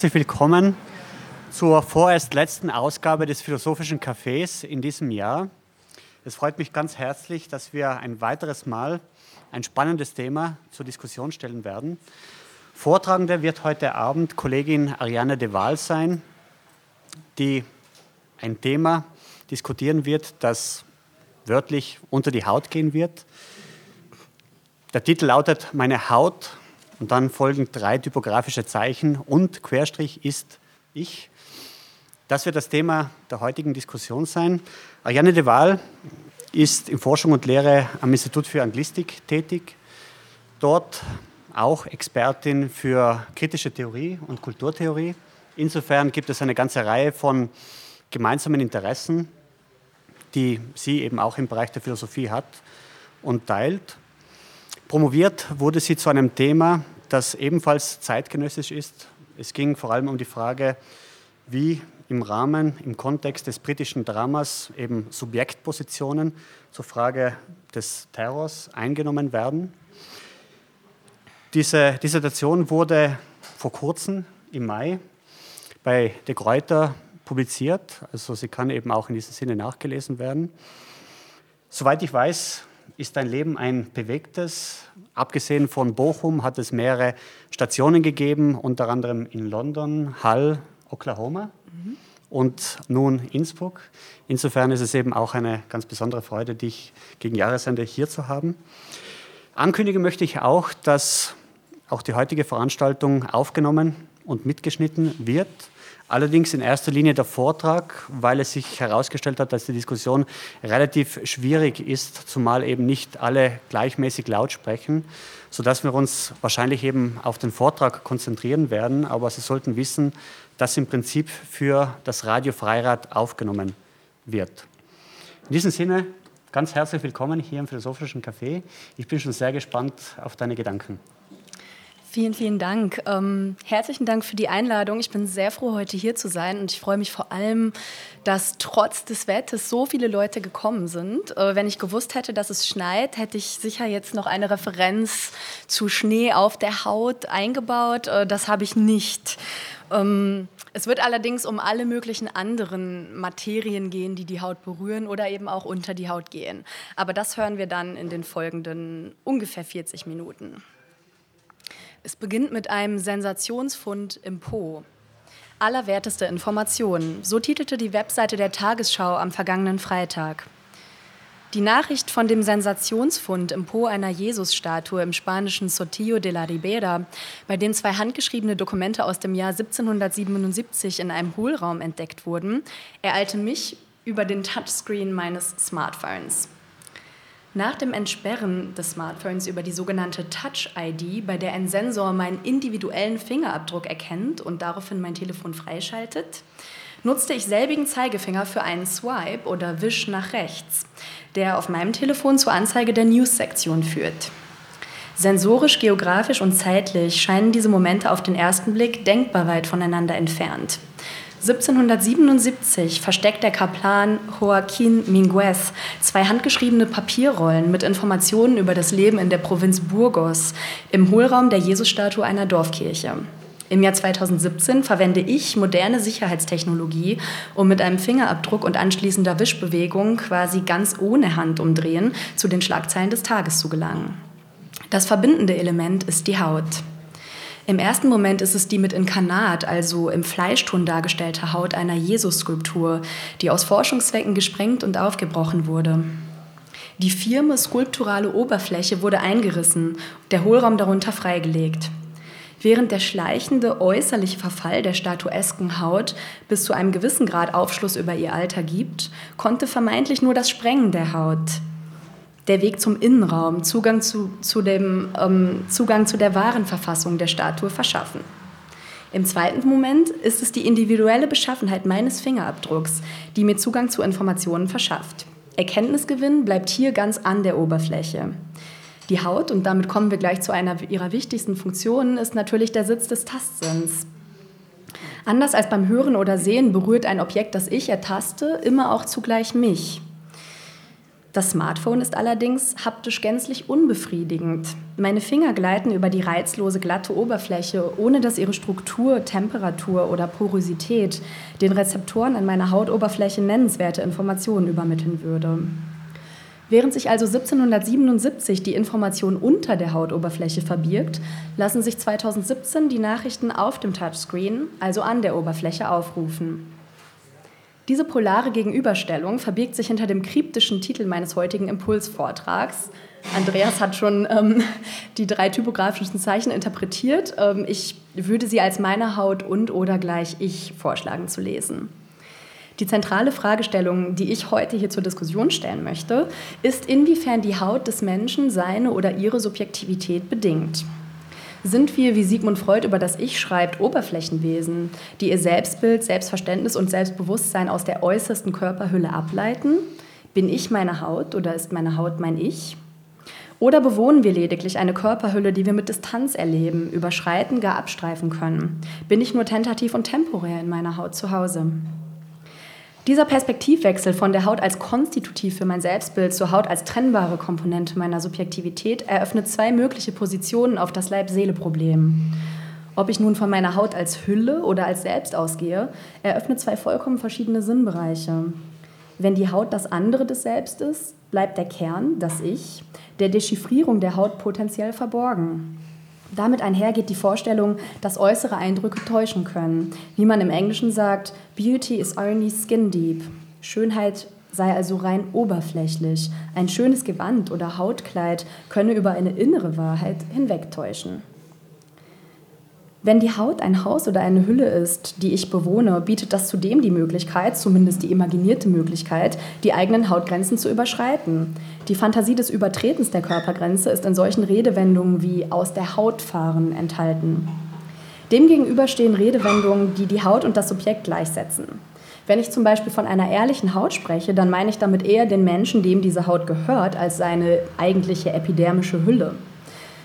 Herzlich willkommen zur vorerst letzten Ausgabe des Philosophischen Cafés in diesem Jahr. Es freut mich ganz herzlich, dass wir ein weiteres Mal ein spannendes Thema zur Diskussion stellen werden. Vortragende wird heute Abend Kollegin Ariane de Waal sein, die ein Thema diskutieren wird, das wörtlich unter die Haut gehen wird. Der Titel lautet Meine Haut und dann folgen drei typografische Zeichen und Querstrich ist ich. Das wird das Thema der heutigen Diskussion sein. Ariane de Waal ist in Forschung und Lehre am Institut für Anglistik tätig. Dort auch Expertin für kritische Theorie und Kulturtheorie. Insofern gibt es eine ganze Reihe von gemeinsamen Interessen, die sie eben auch im Bereich der Philosophie hat und teilt. Promoviert wurde sie zu einem Thema, das ebenfalls zeitgenössisch ist. Es ging vor allem um die Frage, wie im Rahmen, im Kontext des britischen Dramas eben Subjektpositionen zur Frage des Terrors eingenommen werden. Diese Dissertation wurde vor kurzem im Mai bei De Gruyter publiziert, also sie kann eben auch in diesem Sinne nachgelesen werden. Soweit ich weiß, ist dein Leben ein bewegtes. Abgesehen von Bochum hat es mehrere Stationen gegeben, unter anderem in London, Hull, Oklahoma und nun Innsbruck. Insofern ist es eben auch eine ganz besondere Freude, dich gegen Jahresende hier zu haben. Ankündigen möchte ich auch, dass auch die heutige Veranstaltung aufgenommen und mitgeschnitten wird. Allerdings in erster Linie der Vortrag, weil es sich herausgestellt hat, dass die Diskussion relativ schwierig ist, zumal eben nicht alle gleichmäßig laut sprechen, sodass wir uns wahrscheinlich eben auf den Vortrag konzentrieren werden. Aber Sie sollten wissen, dass im Prinzip für das Radio Freirad aufgenommen wird. In diesem Sinne, ganz herzlich willkommen hier im Philosophischen Café. Ich bin schon sehr gespannt auf deine Gedanken. Vielen, vielen Dank. Ähm, herzlichen Dank für die Einladung. Ich bin sehr froh, heute hier zu sein und ich freue mich vor allem, dass trotz des Wetters so viele Leute gekommen sind. Äh, wenn ich gewusst hätte, dass es schneit, hätte ich sicher jetzt noch eine Referenz zu Schnee auf der Haut eingebaut. Äh, das habe ich nicht. Ähm, es wird allerdings um alle möglichen anderen Materien gehen, die die Haut berühren oder eben auch unter die Haut gehen. Aber das hören wir dann in den folgenden ungefähr 40 Minuten. Es beginnt mit einem Sensationsfund im Po. Allerwerteste Informationen, so titelte die Webseite der Tagesschau am vergangenen Freitag. Die Nachricht von dem Sensationsfund im Po einer Jesusstatue im spanischen Sotillo de la Ribera, bei dem zwei handgeschriebene Dokumente aus dem Jahr 1777 in einem Hohlraum entdeckt wurden, ereilte mich über den Touchscreen meines Smartphones. Nach dem Entsperren des Smartphones über die sogenannte Touch-ID, bei der ein Sensor meinen individuellen Fingerabdruck erkennt und daraufhin mein Telefon freischaltet, nutzte ich selbigen Zeigefinger für einen Swipe oder Wisch nach rechts, der auf meinem Telefon zur Anzeige der News-Sektion führt. Sensorisch, geografisch und zeitlich scheinen diese Momente auf den ersten Blick denkbar weit voneinander entfernt. 1777 versteckt der Kaplan Joaquín Minguez zwei handgeschriebene Papierrollen mit Informationen über das Leben in der Provinz Burgos im Hohlraum der Jesusstatue einer Dorfkirche. Im Jahr 2017 verwende ich moderne Sicherheitstechnologie, um mit einem Fingerabdruck und anschließender Wischbewegung quasi ganz ohne Handumdrehen zu den Schlagzeilen des Tages zu gelangen. Das verbindende Element ist die Haut. Im ersten Moment ist es die mit Inkarnat, also im Fleischton dargestellte Haut einer Jesus-Skulptur, die aus Forschungszwecken gesprengt und aufgebrochen wurde. Die firme skulpturale Oberfläche wurde eingerissen, der Hohlraum darunter freigelegt. Während der schleichende äußerliche Verfall der statuesken Haut bis zu einem gewissen Grad Aufschluss über ihr Alter gibt, konnte vermeintlich nur das Sprengen der Haut, der Weg zum Innenraum, Zugang zu, zu, dem, ähm, Zugang zu der wahren Verfassung der Statue verschaffen. Im zweiten Moment ist es die individuelle Beschaffenheit meines Fingerabdrucks, die mir Zugang zu Informationen verschafft. Erkenntnisgewinn bleibt hier ganz an der Oberfläche. Die Haut, und damit kommen wir gleich zu einer ihrer wichtigsten Funktionen, ist natürlich der Sitz des Tastsinns. Anders als beim Hören oder Sehen berührt ein Objekt, das ich ertaste, immer auch zugleich mich. Das Smartphone ist allerdings haptisch gänzlich unbefriedigend. Meine Finger gleiten über die reizlose glatte Oberfläche, ohne dass ihre Struktur, Temperatur oder Porosität den Rezeptoren an meiner Hautoberfläche nennenswerte Informationen übermitteln würde. Während sich also 1777 die Information unter der Hautoberfläche verbirgt, lassen sich 2017 die Nachrichten auf dem Touchscreen, also an der Oberfläche, aufrufen. Diese polare Gegenüberstellung verbirgt sich hinter dem kryptischen Titel meines heutigen Impulsvortrags. Andreas hat schon ähm, die drei typografischen Zeichen interpretiert. Ähm, ich würde sie als meine Haut und oder gleich ich vorschlagen zu lesen. Die zentrale Fragestellung, die ich heute hier zur Diskussion stellen möchte, ist, inwiefern die Haut des Menschen seine oder ihre Subjektivität bedingt. Sind wir, wie Sigmund Freud über das Ich schreibt, Oberflächenwesen, die ihr Selbstbild, Selbstverständnis und Selbstbewusstsein aus der äußersten Körperhülle ableiten? Bin ich meine Haut oder ist meine Haut mein Ich? Oder bewohnen wir lediglich eine Körperhülle, die wir mit Distanz erleben, überschreiten, gar abstreifen können? Bin ich nur tentativ und temporär in meiner Haut zu Hause? Dieser Perspektivwechsel von der Haut als konstitutiv für mein Selbstbild zur Haut als trennbare Komponente meiner Subjektivität eröffnet zwei mögliche Positionen auf das Leib-Seele-Problem. Ob ich nun von meiner Haut als Hülle oder als Selbst ausgehe, eröffnet zwei vollkommen verschiedene Sinnbereiche. Wenn die Haut das andere des Selbst ist, bleibt der Kern, das Ich, der Dechiffrierung der Haut potenziell verborgen. Damit einhergeht die Vorstellung, dass äußere Eindrücke täuschen können. Wie man im Englischen sagt, Beauty is only skin deep. Schönheit sei also rein oberflächlich. Ein schönes Gewand oder Hautkleid könne über eine innere Wahrheit hinwegtäuschen. Wenn die Haut ein Haus oder eine Hülle ist, die ich bewohne, bietet das zudem die Möglichkeit, zumindest die imaginierte Möglichkeit, die eigenen Hautgrenzen zu überschreiten. Die Fantasie des Übertretens der Körpergrenze ist in solchen Redewendungen wie aus der Haut fahren enthalten. Demgegenüber stehen Redewendungen, die die Haut und das Subjekt gleichsetzen. Wenn ich zum Beispiel von einer ehrlichen Haut spreche, dann meine ich damit eher den Menschen, dem diese Haut gehört, als seine eigentliche epidermische Hülle.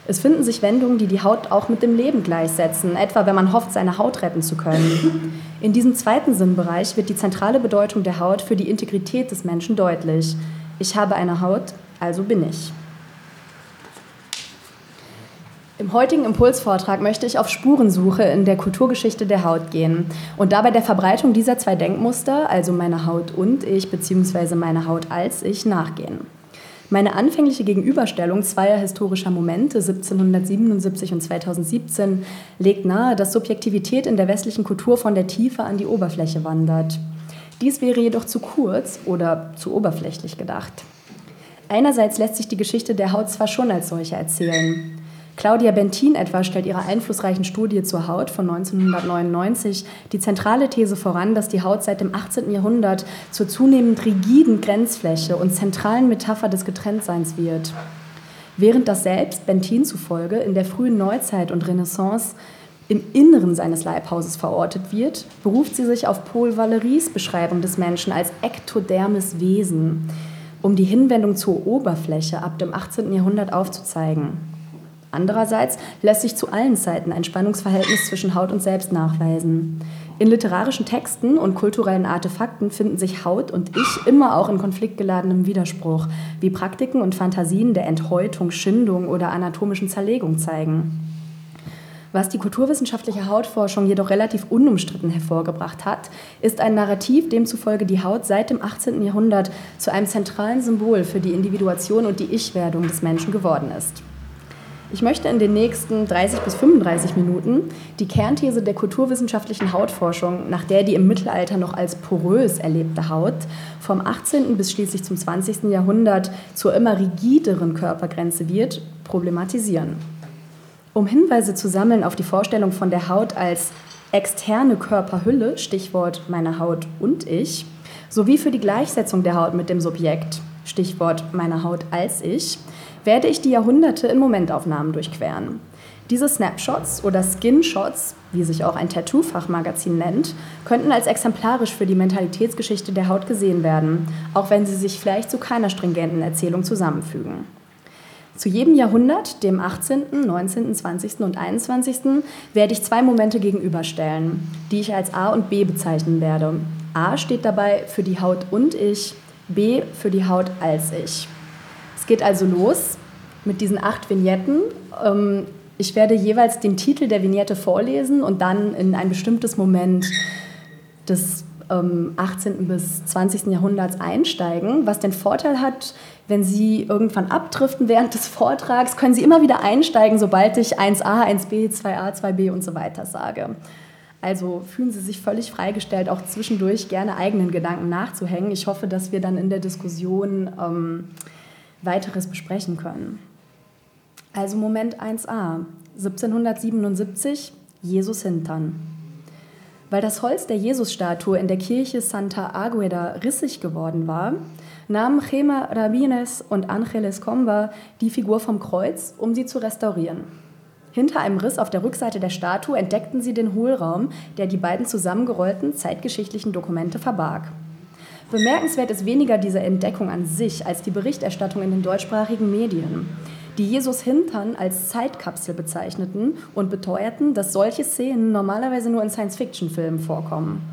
Es finden sich Wendungen, die die Haut auch mit dem Leben gleichsetzen, etwa wenn man hofft, seine Haut retten zu können. In diesem zweiten Sinnbereich wird die zentrale Bedeutung der Haut für die Integrität des Menschen deutlich. Ich habe eine Haut, also bin ich. Im heutigen Impulsvortrag möchte ich auf Spurensuche in der Kulturgeschichte der Haut gehen und dabei der Verbreitung dieser zwei Denkmuster, also meine Haut und ich bzw. meine Haut als ich, nachgehen. Meine anfängliche Gegenüberstellung zweier historischer Momente, 1777 und 2017, legt nahe, dass Subjektivität in der westlichen Kultur von der Tiefe an die Oberfläche wandert. Dies wäre jedoch zu kurz oder zu oberflächlich gedacht. Einerseits lässt sich die Geschichte der Haut zwar schon als solche erzählen. Claudia Bentin etwa stellt ihrer einflussreichen Studie zur Haut von 1999 die zentrale These voran, dass die Haut seit dem 18. Jahrhundert zur zunehmend rigiden Grenzfläche und zentralen Metapher des Getrenntseins wird. Während das Selbst, Bentin zufolge, in der frühen Neuzeit und Renaissance im Inneren seines Leibhauses verortet wird, beruft sie sich auf Paul Valéry's Beschreibung des Menschen als ektodermes Wesen, um die Hinwendung zur Oberfläche ab dem 18. Jahrhundert aufzuzeigen. Andererseits lässt sich zu allen Zeiten ein Spannungsverhältnis zwischen Haut und Selbst nachweisen. In literarischen Texten und kulturellen Artefakten finden sich Haut und Ich immer auch in konfliktgeladenem Widerspruch, wie Praktiken und Fantasien der Enthäutung, Schindung oder anatomischen Zerlegung zeigen. Was die kulturwissenschaftliche Hautforschung jedoch relativ unumstritten hervorgebracht hat, ist ein Narrativ, demzufolge die Haut seit dem 18. Jahrhundert zu einem zentralen Symbol für die Individuation und die Ich-Werdung des Menschen geworden ist. Ich möchte in den nächsten 30 bis 35 Minuten die Kernthese der kulturwissenschaftlichen Hautforschung, nach der die im Mittelalter noch als porös erlebte Haut vom 18. bis schließlich zum 20. Jahrhundert zur immer rigideren Körpergrenze wird, problematisieren. Um Hinweise zu sammeln auf die Vorstellung von der Haut als externe Körperhülle, Stichwort meine Haut und ich, sowie für die Gleichsetzung der Haut mit dem Subjekt, Stichwort meine Haut als ich, werde ich die Jahrhunderte in Momentaufnahmen durchqueren. Diese Snapshots oder Skin-Shots, wie sich auch ein Tattoo-Fachmagazin nennt, könnten als exemplarisch für die Mentalitätsgeschichte der Haut gesehen werden, auch wenn sie sich vielleicht zu keiner stringenten Erzählung zusammenfügen. Zu jedem Jahrhundert, dem 18., 19., 20. und 21., werde ich zwei Momente gegenüberstellen, die ich als A und B bezeichnen werde. A steht dabei für die Haut und ich, B für die Haut als ich. Es geht also los mit diesen acht Vignetten. Ähm, ich werde jeweils den Titel der Vignette vorlesen und dann in ein bestimmtes Moment des 18. Ähm, bis 20. Jahrhunderts einsteigen, was den Vorteil hat, wenn Sie irgendwann abdriften während des Vortrags, können Sie immer wieder einsteigen, sobald ich 1a, 1b, 2a, 2b und so weiter sage. Also fühlen Sie sich völlig freigestellt, auch zwischendurch gerne eigenen Gedanken nachzuhängen. Ich hoffe, dass wir dann in der Diskussion ähm, weiteres besprechen können. Also Moment 1a, 1777, Jesus Hintern. Weil das Holz der Jesusstatue in der Kirche Santa Agueda rissig geworden war, nahmen Chema Rabines und Angeles Comba die Figur vom Kreuz, um sie zu restaurieren. Hinter einem Riss auf der Rückseite der Statue entdeckten sie den Hohlraum, der die beiden zusammengerollten zeitgeschichtlichen Dokumente verbarg. Bemerkenswert ist weniger diese Entdeckung an sich als die Berichterstattung in den deutschsprachigen Medien, die Jesus Hintern als Zeitkapsel bezeichneten und beteuerten, dass solche Szenen normalerweise nur in Science-Fiction-Filmen vorkommen.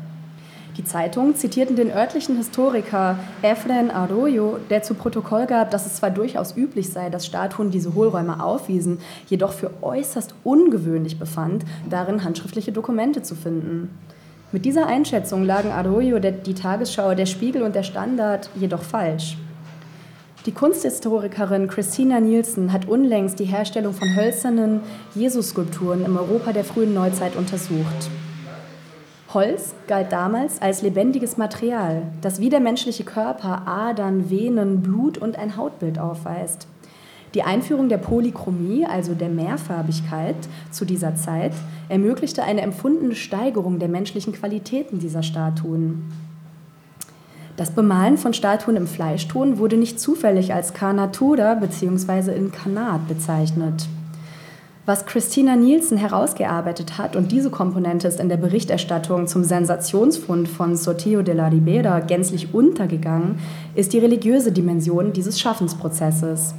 Die Zeitungen zitierten den örtlichen Historiker Efren Arroyo, der zu Protokoll gab, dass es zwar durchaus üblich sei, dass Statuen diese Hohlräume aufwiesen, jedoch für äußerst ungewöhnlich befand, darin handschriftliche Dokumente zu finden. Mit dieser Einschätzung lagen Arroyo, die Tagesschau, der Spiegel und der Standard jedoch falsch. Die Kunsthistorikerin Christina Nielsen hat unlängst die Herstellung von hölzernen Jesus-Skulpturen im Europa der frühen Neuzeit untersucht. Holz galt damals als lebendiges Material, das wie der menschliche Körper Adern, Venen, Blut und ein Hautbild aufweist. Die Einführung der Polychromie, also der Mehrfarbigkeit, zu dieser Zeit ermöglichte eine empfundene Steigerung der menschlichen Qualitäten dieser Statuen. Das Bemalen von Statuen im Fleischton wurde nicht zufällig als Carnatura bzw. Inkarnat bezeichnet. Was Christina Nielsen herausgearbeitet hat, und diese Komponente ist in der Berichterstattung zum Sensationsfund von Sotillo de la Ribera gänzlich untergegangen, ist die religiöse Dimension dieses Schaffensprozesses.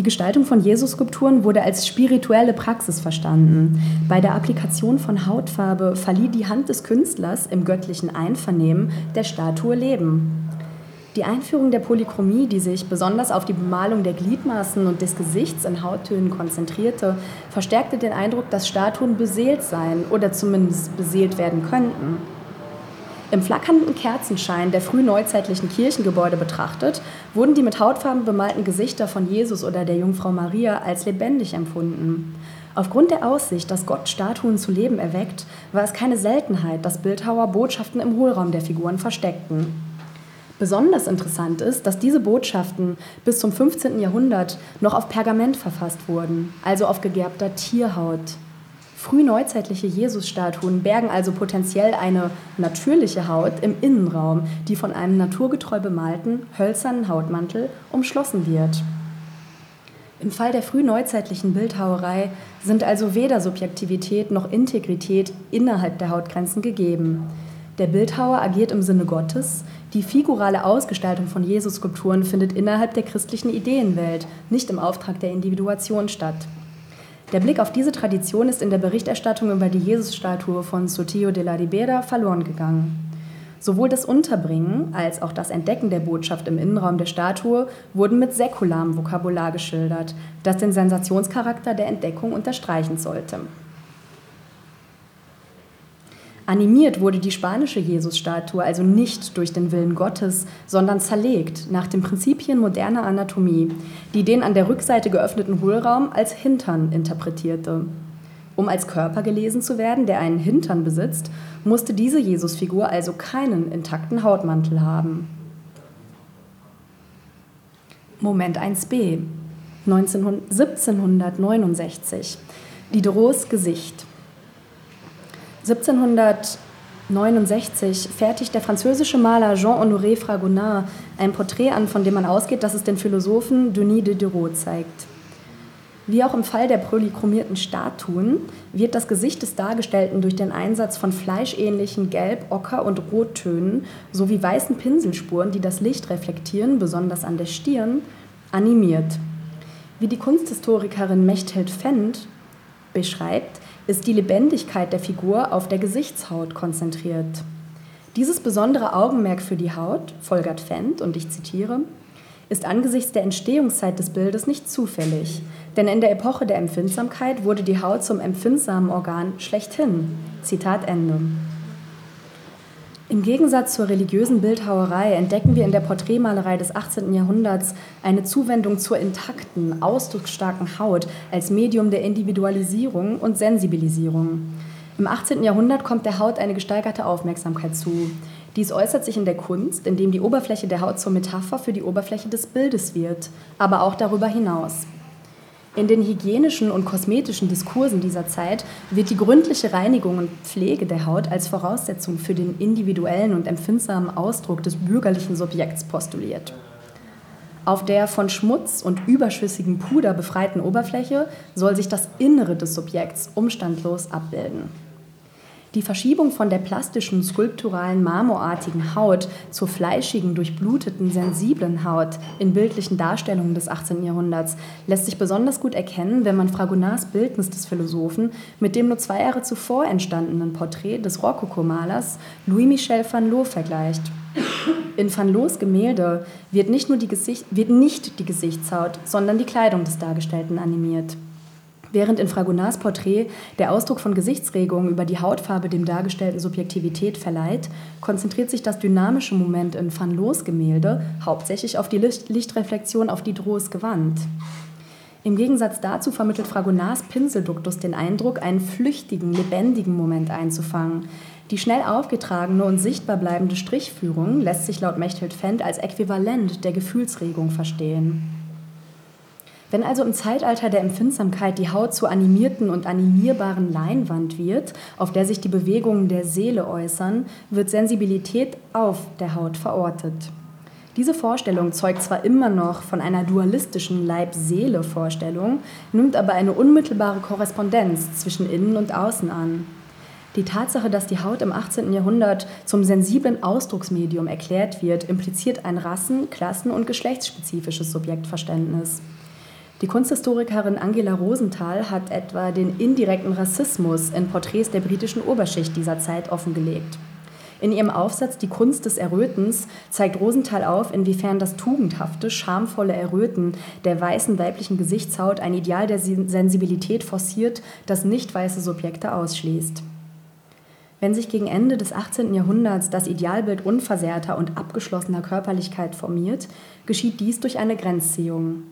Die Gestaltung von Jesus-Skulpturen wurde als spirituelle Praxis verstanden. Bei der Applikation von Hautfarbe verlieh die Hand des Künstlers im göttlichen Einvernehmen der Statue Leben. Die Einführung der Polychromie, die sich besonders auf die Bemalung der Gliedmaßen und des Gesichts in Hauttönen konzentrierte, verstärkte den Eindruck, dass Statuen beseelt seien oder zumindest beseelt werden könnten. Im flackernden Kerzenschein der frühneuzeitlichen Kirchengebäude betrachtet, wurden die mit Hautfarben bemalten Gesichter von Jesus oder der Jungfrau Maria als lebendig empfunden. Aufgrund der Aussicht, dass Gott Statuen zu Leben erweckt, war es keine Seltenheit, dass Bildhauer Botschaften im Hohlraum der Figuren versteckten. Besonders interessant ist, dass diese Botschaften bis zum 15. Jahrhundert noch auf Pergament verfasst wurden, also auf gegerbter Tierhaut. Frühneuzeitliche Jesusstatuen bergen also potenziell eine natürliche Haut im Innenraum, die von einem naturgetreu bemalten, hölzernen Hautmantel umschlossen wird. Im Fall der frühneuzeitlichen Bildhauerei sind also weder Subjektivität noch Integrität innerhalb der Hautgrenzen gegeben. Der Bildhauer agiert im Sinne Gottes, die figurale Ausgestaltung von Jesus-Skulpturen findet innerhalb der christlichen Ideenwelt, nicht im Auftrag der Individuation statt. Der Blick auf diese Tradition ist in der Berichterstattung über die Jesusstatue von Sotillo de la Ribera verloren gegangen. Sowohl das Unterbringen als auch das Entdecken der Botschaft im Innenraum der Statue wurden mit säkularem Vokabular geschildert, das den Sensationscharakter der Entdeckung unterstreichen sollte. Animiert wurde die spanische Jesusstatue also nicht durch den Willen Gottes, sondern zerlegt nach den Prinzipien moderner Anatomie, die den an der Rückseite geöffneten Hohlraum als Hintern interpretierte. Um als Körper gelesen zu werden, der einen Hintern besitzt, musste diese Jesusfigur also keinen intakten Hautmantel haben. Moment 1b 1769 Diderots Gesicht 1769 fertigt der französische Maler Jean-Honoré Fragonard ein Porträt an, von dem man ausgeht, dass es den Philosophen Denis Diderot zeigt. Wie auch im Fall der polychromierten Statuen wird das Gesicht des Dargestellten durch den Einsatz von fleischähnlichen Gelb-, Ocker- und Rottönen sowie weißen Pinselspuren, die das Licht reflektieren, besonders an der Stirn, animiert. Wie die Kunsthistorikerin Mechthild Fendt beschreibt, ist die Lebendigkeit der Figur auf der Gesichtshaut konzentriert. Dieses besondere Augenmerk für die Haut, folgert Fendt, und ich zitiere, ist angesichts der Entstehungszeit des Bildes nicht zufällig, denn in der Epoche der Empfindsamkeit wurde die Haut zum empfindsamen Organ schlechthin. Zitat Ende. Im Gegensatz zur religiösen Bildhauerei entdecken wir in der Porträtmalerei des 18. Jahrhunderts eine Zuwendung zur intakten, ausdrucksstarken Haut als Medium der Individualisierung und Sensibilisierung. Im 18. Jahrhundert kommt der Haut eine gesteigerte Aufmerksamkeit zu. Dies äußert sich in der Kunst, indem die Oberfläche der Haut zur Metapher für die Oberfläche des Bildes wird, aber auch darüber hinaus. In den hygienischen und kosmetischen Diskursen dieser Zeit wird die gründliche Reinigung und Pflege der Haut als Voraussetzung für den individuellen und empfindsamen Ausdruck des bürgerlichen Subjekts postuliert. Auf der von Schmutz und überschüssigem Puder befreiten Oberfläche soll sich das Innere des Subjekts umstandlos abbilden. Die Verschiebung von der plastischen, skulpturalen, marmorartigen Haut zur fleischigen, durchbluteten, sensiblen Haut in bildlichen Darstellungen des 18. Jahrhunderts lässt sich besonders gut erkennen, wenn man Fragonards Bildnis des Philosophen mit dem nur zwei Jahre zuvor entstandenen Porträt des Rokokomalers Louis-Michel van Loo vergleicht. In Van Loos Gemälde wird nicht nur die, Gesicht, wird nicht die Gesichtshaut, sondern die Kleidung des Dargestellten animiert. Während in Fragonards Porträt der Ausdruck von Gesichtsregungen über die Hautfarbe dem dargestellten Subjektivität verleiht, konzentriert sich das dynamische Moment in Van Loos Gemälde hauptsächlich auf die Lichtreflexion auf Diderots Gewand. Im Gegensatz dazu vermittelt Fragonards Pinselduktus den Eindruck, einen flüchtigen, lebendigen Moment einzufangen. Die schnell aufgetragene und sichtbar bleibende Strichführung lässt sich laut Mechthild Fendt als Äquivalent der Gefühlsregung verstehen. Wenn also im Zeitalter der Empfindsamkeit die Haut zur animierten und animierbaren Leinwand wird, auf der sich die Bewegungen der Seele äußern, wird Sensibilität auf der Haut verortet. Diese Vorstellung zeugt zwar immer noch von einer dualistischen Leib-Seele-Vorstellung, nimmt aber eine unmittelbare Korrespondenz zwischen Innen und Außen an. Die Tatsache, dass die Haut im 18. Jahrhundert zum sensiblen Ausdrucksmedium erklärt wird, impliziert ein rassen-, klassen- und geschlechtsspezifisches Subjektverständnis. Die Kunsthistorikerin Angela Rosenthal hat etwa den indirekten Rassismus in Porträts der britischen Oberschicht dieser Zeit offengelegt. In ihrem Aufsatz Die Kunst des Errötens zeigt Rosenthal auf, inwiefern das tugendhafte, schamvolle Erröten der weißen weiblichen Gesichtshaut ein Ideal der Sensibilität forciert, das nicht weiße Subjekte ausschließt. Wenn sich gegen Ende des 18. Jahrhunderts das Idealbild unversehrter und abgeschlossener Körperlichkeit formiert, geschieht dies durch eine Grenzziehung.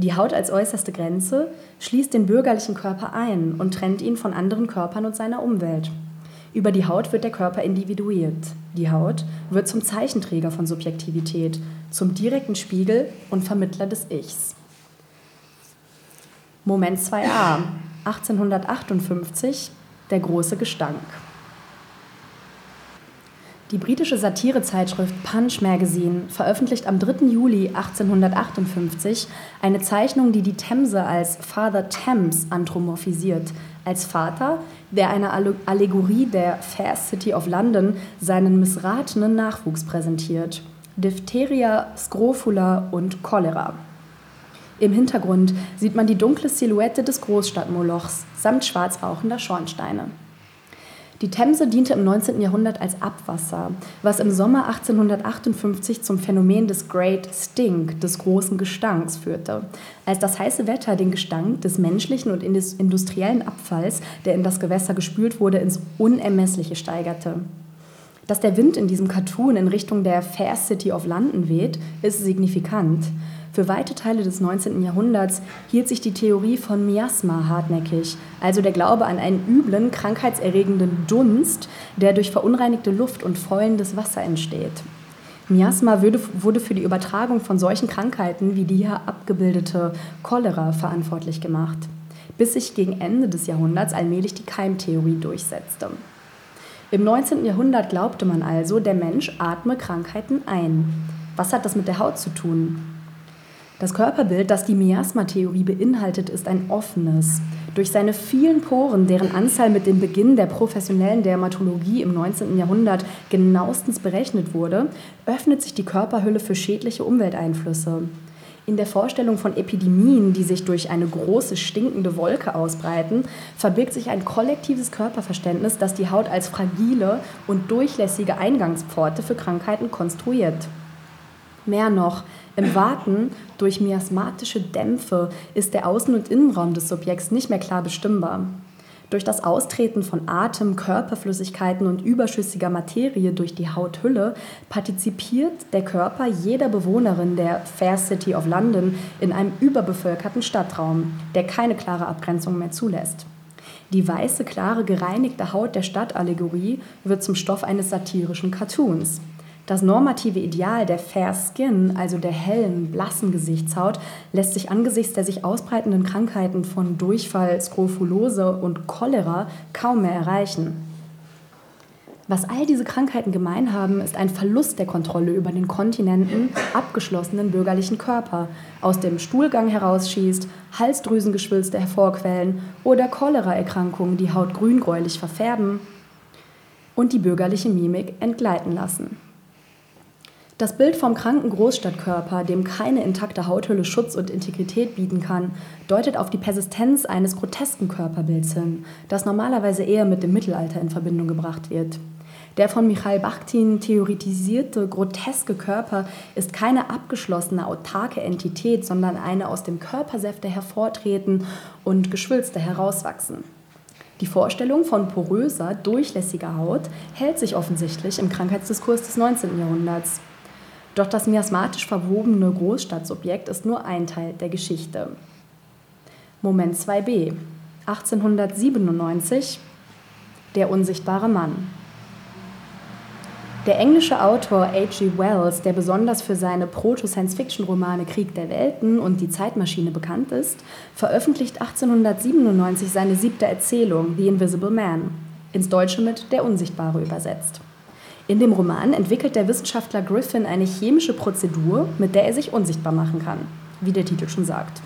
Die Haut als äußerste Grenze schließt den bürgerlichen Körper ein und trennt ihn von anderen Körpern und seiner Umwelt. Über die Haut wird der Körper individuiert. Die Haut wird zum Zeichenträger von Subjektivität, zum direkten Spiegel und Vermittler des Ichs. Moment 2a, 1858, der große Gestank. Die britische Satirezeitschrift Punch Magazine veröffentlicht am 3. Juli 1858 eine Zeichnung, die die Themse als Father Thames anthropomorphisiert, als Vater, der einer Allegorie der Fair City of London seinen missratenen Nachwuchs präsentiert. Diphtheria, Scrofula und Cholera. Im Hintergrund sieht man die dunkle Silhouette des Großstadtmolochs samt schwarz rauchender Schornsteine. Die Themse diente im 19. Jahrhundert als Abwasser, was im Sommer 1858 zum Phänomen des Great Stink, des großen Gestanks, führte, als das heiße Wetter den Gestank des menschlichen und industriellen Abfalls, der in das Gewässer gespült wurde, ins Unermessliche steigerte. Dass der Wind in diesem Cartoon in Richtung der Fair City of London weht, ist signifikant. Für weite Teile des 19. Jahrhunderts hielt sich die Theorie von Miasma hartnäckig, also der Glaube an einen üblen, krankheitserregenden Dunst, der durch verunreinigte Luft und fäulendes Wasser entsteht. Miasma wurde für die Übertragung von solchen Krankheiten wie die hier abgebildete Cholera verantwortlich gemacht, bis sich gegen Ende des Jahrhunderts allmählich die Keimtheorie durchsetzte. Im 19. Jahrhundert glaubte man also, der Mensch atme Krankheiten ein. Was hat das mit der Haut zu tun? Das Körperbild, das die Miasma-Theorie beinhaltet, ist ein offenes. Durch seine vielen Poren, deren Anzahl mit dem Beginn der professionellen Dermatologie im 19. Jahrhundert genauestens berechnet wurde, öffnet sich die Körperhülle für schädliche Umwelteinflüsse. In der Vorstellung von Epidemien, die sich durch eine große stinkende Wolke ausbreiten, verbirgt sich ein kollektives Körperverständnis, das die Haut als fragile und durchlässige Eingangspforte für Krankheiten konstruiert. Mehr noch, im Warten durch miasmatische Dämpfe ist der Außen- und Innenraum des Subjekts nicht mehr klar bestimmbar. Durch das Austreten von Atem, Körperflüssigkeiten und überschüssiger Materie durch die Hauthülle partizipiert der Körper jeder Bewohnerin der Fair City of London in einem überbevölkerten Stadtraum, der keine klare Abgrenzung mehr zulässt. Die weiße, klare, gereinigte Haut der Stadtallegorie wird zum Stoff eines satirischen Cartoons. Das normative Ideal der Fair Skin, also der hellen, blassen Gesichtshaut, lässt sich angesichts der sich ausbreitenden Krankheiten von Durchfall, Skrofulose und Cholera kaum mehr erreichen. Was all diese Krankheiten gemein haben, ist ein Verlust der Kontrolle über den Kontinenten abgeschlossenen bürgerlichen Körper, aus dem Stuhlgang herausschießt, Halsdrüsengeschwülste hervorquellen oder Choleraerkrankungen die Haut grüngräulich verfärben und die bürgerliche Mimik entgleiten lassen. Das Bild vom kranken Großstadtkörper, dem keine intakte Hauthülle Schutz und Integrität bieten kann, deutet auf die Persistenz eines grotesken Körperbilds hin, das normalerweise eher mit dem Mittelalter in Verbindung gebracht wird. Der von Michail Bakhtin theoretisierte groteske Körper ist keine abgeschlossene, autarke Entität, sondern eine aus dem Körpersäfte hervortreten und Geschwülste herauswachsen. Die Vorstellung von poröser, durchlässiger Haut hält sich offensichtlich im Krankheitsdiskurs des 19. Jahrhunderts. Doch das miasmatisch verwobene Großstadtsubjekt ist nur ein Teil der Geschichte. Moment 2b 1897 Der unsichtbare Mann. Der englische Autor H.G. Wells, der besonders für seine Proto-Science-Fiction-Romane Krieg der Welten und Die Zeitmaschine bekannt ist, veröffentlicht 1897 seine siebte Erzählung The Invisible Man, ins Deutsche mit Der Unsichtbare übersetzt. In dem Roman entwickelt der Wissenschaftler Griffin eine chemische Prozedur, mit der er sich unsichtbar machen kann, wie der Titel schon sagt.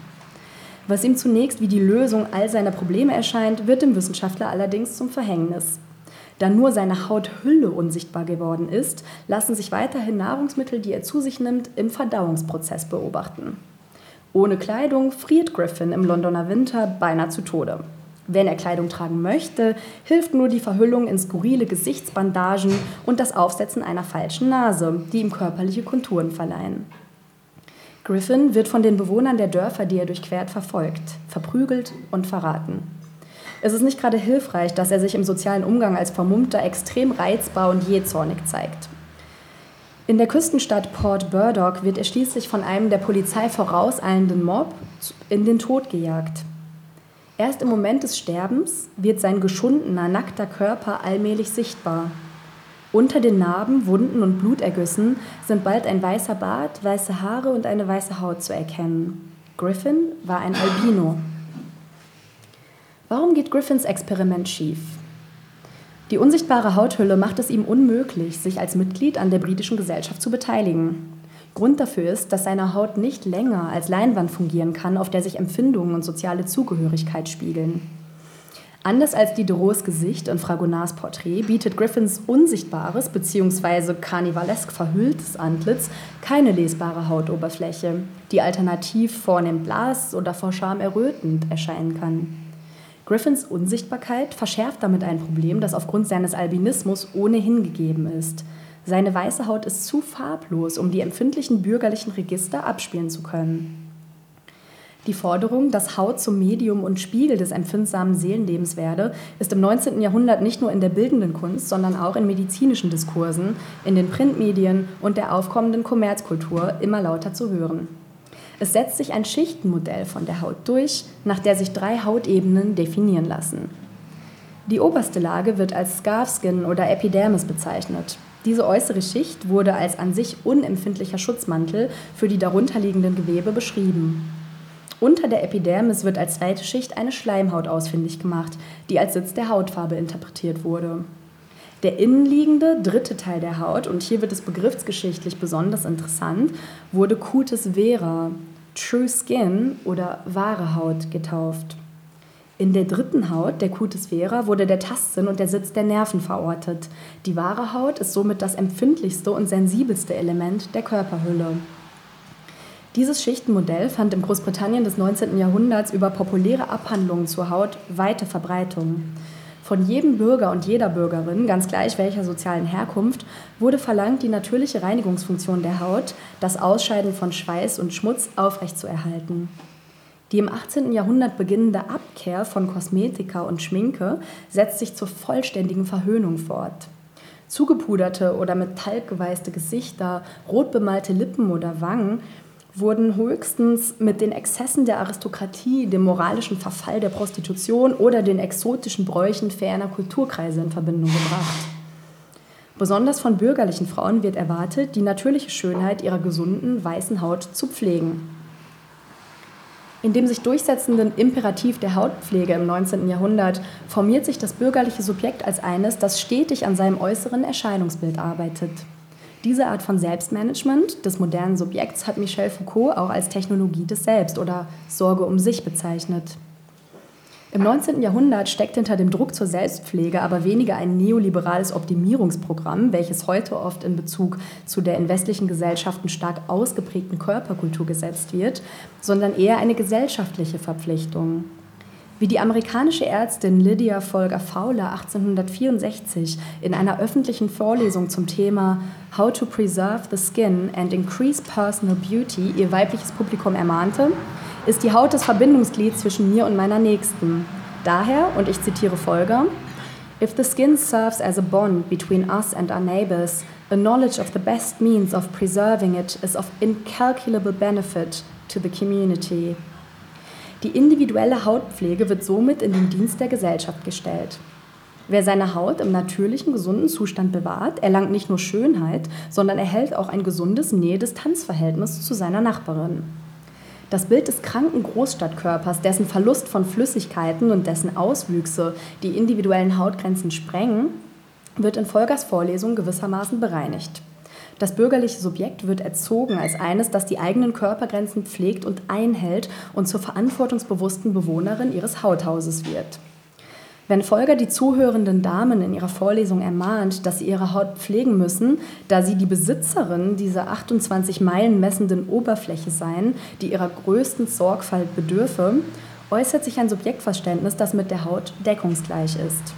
Was ihm zunächst wie die Lösung all seiner Probleme erscheint, wird dem Wissenschaftler allerdings zum Verhängnis. Da nur seine Hauthülle unsichtbar geworden ist, lassen sich weiterhin Nahrungsmittel, die er zu sich nimmt, im Verdauungsprozess beobachten. Ohne Kleidung friert Griffin im Londoner Winter beinahe zu Tode. Wenn er Kleidung tragen möchte, hilft nur die Verhüllung in skurrile Gesichtsbandagen und das Aufsetzen einer falschen Nase, die ihm körperliche Konturen verleihen. Griffin wird von den Bewohnern der Dörfer, die er durchquert, verfolgt, verprügelt und verraten. Es ist nicht gerade hilfreich, dass er sich im sozialen Umgang als Vermummter extrem reizbar und jähzornig zeigt. In der Küstenstadt Port Burdock wird er schließlich von einem der Polizei vorauseilenden Mob in den Tod gejagt. Erst im Moment des Sterbens wird sein geschundener, nackter Körper allmählich sichtbar. Unter den Narben, Wunden und Blutergüssen sind bald ein weißer Bart, weiße Haare und eine weiße Haut zu erkennen. Griffin war ein Albino. Warum geht Griffins Experiment schief? Die unsichtbare Hauthülle macht es ihm unmöglich, sich als Mitglied an der britischen Gesellschaft zu beteiligen. Grund dafür ist, dass seine Haut nicht länger als Leinwand fungieren kann, auf der sich Empfindungen und soziale Zugehörigkeit spiegeln. Anders als Diderots Gesicht und Fragonards Porträt bietet Griffins unsichtbares bzw. karnivalesk verhülltes Antlitz keine lesbare Hautoberfläche, die alternativ vornehm blass oder vor Scham errötend erscheinen kann. Griffins Unsichtbarkeit verschärft damit ein Problem, das aufgrund seines Albinismus ohnehin gegeben ist – seine weiße Haut ist zu farblos, um die empfindlichen bürgerlichen Register abspielen zu können. Die Forderung, dass Haut zum Medium und Spiegel des empfindsamen Seelenlebens werde, ist im 19. Jahrhundert nicht nur in der bildenden Kunst, sondern auch in medizinischen Diskursen, in den Printmedien und der aufkommenden Kommerzkultur immer lauter zu hören. Es setzt sich ein Schichtenmodell von der Haut durch, nach der sich drei Hautebenen definieren lassen. Die oberste Lage wird als Scarfskin oder Epidermis bezeichnet. Diese äußere Schicht wurde als an sich unempfindlicher Schutzmantel für die darunterliegenden Gewebe beschrieben. Unter der Epidermis wird als zweite Schicht eine Schleimhaut ausfindig gemacht, die als Sitz der Hautfarbe interpretiert wurde. Der innenliegende dritte Teil der Haut, und hier wird es begriffsgeschichtlich besonders interessant, wurde Cutis vera, True Skin oder wahre Haut getauft. In der dritten Haut, der Cutis vera, wurde der Tastsinn und der Sitz der Nerven verortet. Die wahre Haut ist somit das empfindlichste und sensibelste Element der Körperhülle. Dieses Schichtenmodell fand im Großbritannien des 19. Jahrhunderts über populäre Abhandlungen zur Haut weite Verbreitung. Von jedem Bürger und jeder Bürgerin, ganz gleich welcher sozialen Herkunft, wurde verlangt, die natürliche Reinigungsfunktion der Haut, das Ausscheiden von Schweiß und Schmutz aufrechtzuerhalten. Die im 18. Jahrhundert beginnende Abkehr von Kosmetika und Schminke setzt sich zur vollständigen Verhöhnung fort. Zugepuderte oder mit Talg geweißte Gesichter, rot bemalte Lippen oder Wangen wurden höchstens mit den Exzessen der Aristokratie, dem moralischen Verfall der Prostitution oder den exotischen Bräuchen ferner Kulturkreise in Verbindung gebracht. Besonders von bürgerlichen Frauen wird erwartet, die natürliche Schönheit ihrer gesunden, weißen Haut zu pflegen. In dem sich durchsetzenden Imperativ der Hautpflege im 19. Jahrhundert formiert sich das bürgerliche Subjekt als eines, das stetig an seinem äußeren Erscheinungsbild arbeitet. Diese Art von Selbstmanagement des modernen Subjekts hat Michel Foucault auch als Technologie des Selbst oder Sorge um sich bezeichnet. Im 19. Jahrhundert steckt hinter dem Druck zur Selbstpflege aber weniger ein neoliberales Optimierungsprogramm, welches heute oft in Bezug zu der in westlichen Gesellschaften stark ausgeprägten Körperkultur gesetzt wird, sondern eher eine gesellschaftliche Verpflichtung. Wie die amerikanische Ärztin Lydia Folger Fowler 1864 in einer öffentlichen Vorlesung zum Thema How to Preserve the Skin and Increase Personal Beauty ihr weibliches Publikum ermahnte, ist die Haut das Verbindungsglied zwischen mir und meiner Nächsten. Daher, und ich zitiere Folger, If the skin serves as a bond between us and our neighbors, a knowledge of the best means of preserving it is of incalculable benefit to the community. Die individuelle Hautpflege wird somit in den Dienst der Gesellschaft gestellt. Wer seine Haut im natürlichen, gesunden Zustand bewahrt, erlangt nicht nur Schönheit, sondern erhält auch ein gesundes Nähe-Distanz-Verhältnis zu seiner Nachbarin. Das Bild des kranken Großstadtkörpers, dessen Verlust von Flüssigkeiten und dessen Auswüchse die individuellen Hautgrenzen sprengen, wird in Volgers Vorlesung gewissermaßen bereinigt. Das bürgerliche Subjekt wird erzogen als eines, das die eigenen Körpergrenzen pflegt und einhält und zur verantwortungsbewussten Bewohnerin ihres Hauthauses wird. Wenn Folger die zuhörenden Damen in ihrer Vorlesung ermahnt, dass sie ihre Haut pflegen müssen, da sie die Besitzerin dieser 28 Meilen messenden Oberfläche seien, die ihrer größten Sorgfalt bedürfe, äußert sich ein Subjektverständnis, das mit der Haut deckungsgleich ist.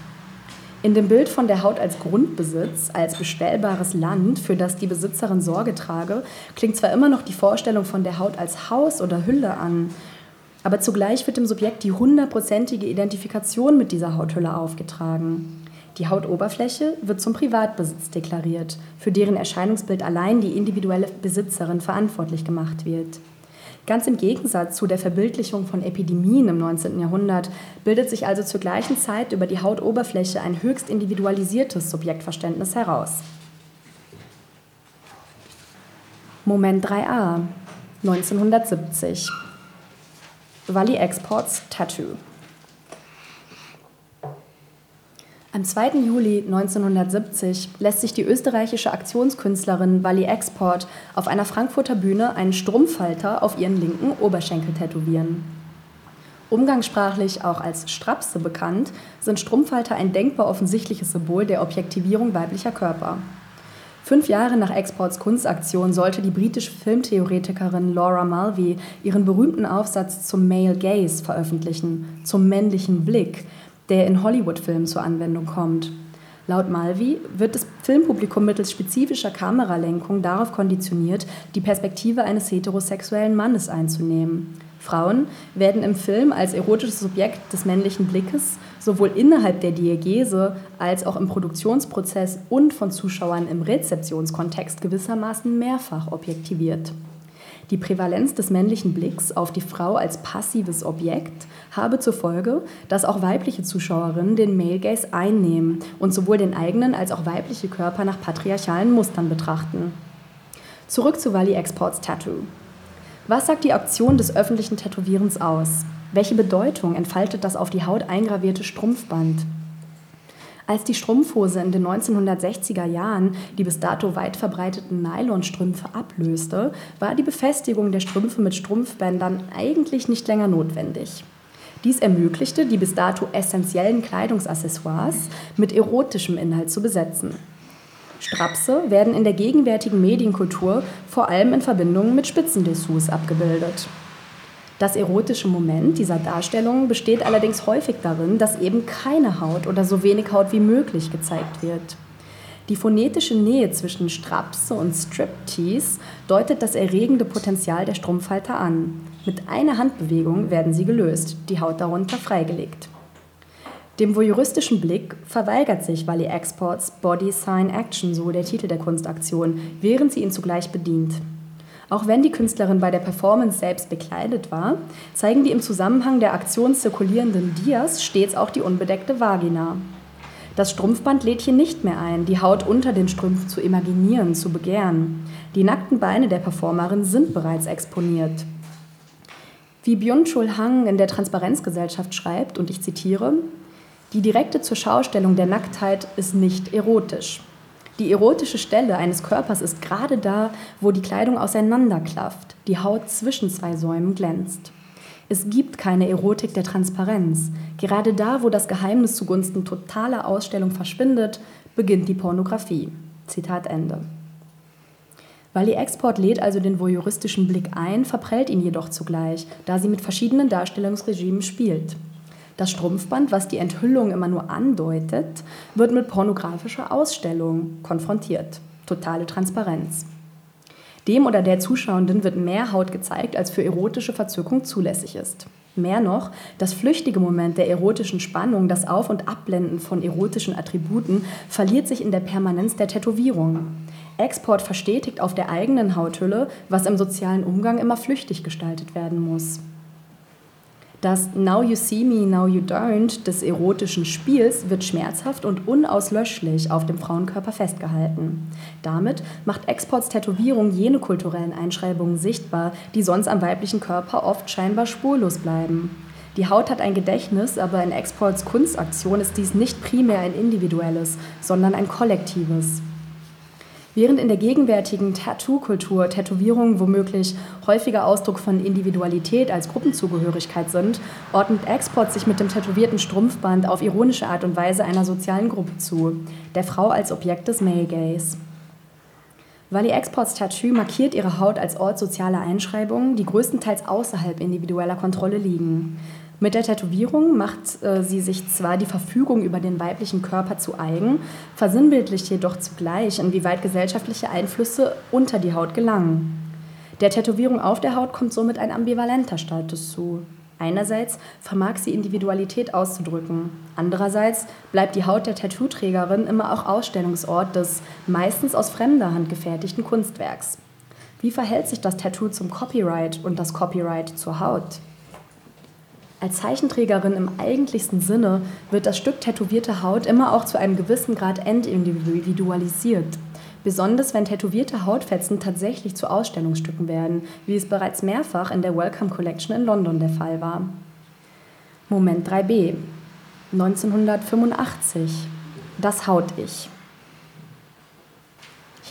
In dem Bild von der Haut als Grundbesitz, als bestellbares Land, für das die Besitzerin Sorge trage, klingt zwar immer noch die Vorstellung von der Haut als Haus oder Hülle an, aber zugleich wird dem Subjekt die hundertprozentige Identifikation mit dieser Hauthülle aufgetragen. Die Hautoberfläche wird zum Privatbesitz deklariert, für deren Erscheinungsbild allein die individuelle Besitzerin verantwortlich gemacht wird. Ganz im Gegensatz zu der Verbildlichung von Epidemien im 19. Jahrhundert bildet sich also zur gleichen Zeit über die Hautoberfläche ein höchst individualisiertes Subjektverständnis heraus. Moment 3a 1970 Valley Exports Tattoo. Am 2. Juli 1970 lässt sich die österreichische Aktionskünstlerin Valley Export auf einer Frankfurter Bühne einen Strumpfhalter auf ihren linken Oberschenkel tätowieren. Umgangssprachlich auch als Strapse bekannt, sind Strumpfhalter ein denkbar offensichtliches Symbol der Objektivierung weiblicher Körper. Fünf Jahre nach Exports Kunstaktion sollte die britische Filmtheoretikerin Laura Mulvey ihren berühmten Aufsatz zum Male Gaze veröffentlichen, zum männlichen Blick, der in Hollywood-Filmen zur Anwendung kommt. Laut Mulvey wird das Filmpublikum mittels spezifischer Kameralenkung darauf konditioniert, die Perspektive eines heterosexuellen Mannes einzunehmen. Frauen werden im Film als erotisches Subjekt des männlichen Blickes sowohl innerhalb der Diegese als auch im Produktionsprozess und von Zuschauern im Rezeptionskontext gewissermaßen mehrfach objektiviert. Die Prävalenz des männlichen Blicks auf die Frau als passives Objekt habe zur Folge, dass auch weibliche Zuschauerinnen den Male Gaze einnehmen und sowohl den eigenen als auch weibliche Körper nach patriarchalen Mustern betrachten. Zurück zu Wally Exports Tattoo. Was sagt die Aktion des öffentlichen Tätowierens aus? Welche Bedeutung entfaltet das auf die Haut eingravierte Strumpfband? Als die Strumpfhose in den 1960er Jahren die bis dato weit verbreiteten Nylonstrümpfe ablöste, war die Befestigung der Strümpfe mit Strumpfbändern eigentlich nicht länger notwendig. Dies ermöglichte, die bis dato essentiellen Kleidungsaccessoires mit erotischem Inhalt zu besetzen. Strapse werden in der gegenwärtigen Medienkultur vor allem in Verbindung mit Spitzendessous abgebildet. Das erotische Moment dieser Darstellung besteht allerdings häufig darin, dass eben keine Haut oder so wenig Haut wie möglich gezeigt wird. Die phonetische Nähe zwischen Strapse und Striptease deutet das erregende Potenzial der Strumpfhalter an. Mit einer Handbewegung werden sie gelöst, die Haut darunter freigelegt. Dem voyeuristischen Blick verweigert sich Valley Exports Body Sign Action, so der Titel der Kunstaktion, während sie ihn zugleich bedient. Auch wenn die Künstlerin bei der Performance selbst bekleidet war, zeigen die im Zusammenhang der Aktion zirkulierenden Dias stets auch die unbedeckte Vagina. Das Strumpfband lädt hier nicht mehr ein, die Haut unter den Strümpfen zu imaginieren, zu begehren. Die nackten Beine der Performerin sind bereits exponiert. Wie Byung-Chul Hang in der Transparenzgesellschaft schreibt, und ich zitiere, die direkte Zurschaustellung der Nacktheit ist nicht erotisch. Die erotische Stelle eines Körpers ist gerade da, wo die Kleidung auseinanderklafft, die Haut zwischen zwei Säumen glänzt. Es gibt keine Erotik der Transparenz. Gerade da, wo das Geheimnis zugunsten totaler Ausstellung verschwindet, beginnt die Pornografie. Zitat Ende. Ihr Export lädt also den voyeuristischen Blick ein, verprellt ihn jedoch zugleich, da sie mit verschiedenen Darstellungsregimen spielt. Das Strumpfband, was die Enthüllung immer nur andeutet, wird mit pornografischer Ausstellung konfrontiert. Totale Transparenz. Dem oder der Zuschauenden wird mehr Haut gezeigt, als für erotische Verzückung zulässig ist. Mehr noch, das flüchtige Moment der erotischen Spannung, das Auf- und Abblenden von erotischen Attributen, verliert sich in der Permanenz der Tätowierung. Export verstetigt auf der eigenen Hauthülle, was im sozialen Umgang immer flüchtig gestaltet werden muss. Das Now You See Me, Now You Don't des erotischen Spiels wird schmerzhaft und unauslöschlich auf dem Frauenkörper festgehalten. Damit macht Exports Tätowierung jene kulturellen Einschreibungen sichtbar, die sonst am weiblichen Körper oft scheinbar spurlos bleiben. Die Haut hat ein Gedächtnis, aber in Exports Kunstaktion ist dies nicht primär ein individuelles, sondern ein kollektives. Während in der gegenwärtigen Tattoo-Kultur Tätowierungen womöglich häufiger Ausdruck von Individualität als Gruppenzugehörigkeit sind, ordnet Export sich mit dem tätowierten Strumpfband auf ironische Art und Weise einer sozialen Gruppe zu, der Frau als Objekt des Male Gaze. Wally Exports Tattoo markiert ihre Haut als Ort sozialer Einschreibungen, die größtenteils außerhalb individueller Kontrolle liegen. Mit der Tätowierung macht äh, sie sich zwar die Verfügung über den weiblichen Körper zu eigen, versinnbildlicht jedoch zugleich, inwieweit gesellschaftliche Einflüsse unter die Haut gelangen. Der Tätowierung auf der Haut kommt somit ein ambivalenter Status zu. Einerseits vermag sie Individualität auszudrücken, andererseits bleibt die Haut der Tattooträgerin immer auch Ausstellungsort des meistens aus fremder Hand gefertigten Kunstwerks. Wie verhält sich das Tattoo zum Copyright und das Copyright zur Haut? Als Zeichenträgerin im eigentlichsten Sinne wird das Stück tätowierte Haut immer auch zu einem gewissen Grad entindividualisiert. Besonders wenn tätowierte Hautfetzen tatsächlich zu Ausstellungsstücken werden, wie es bereits mehrfach in der Welcome Collection in London der Fall war. Moment 3b 1985 Das Haut-Ich.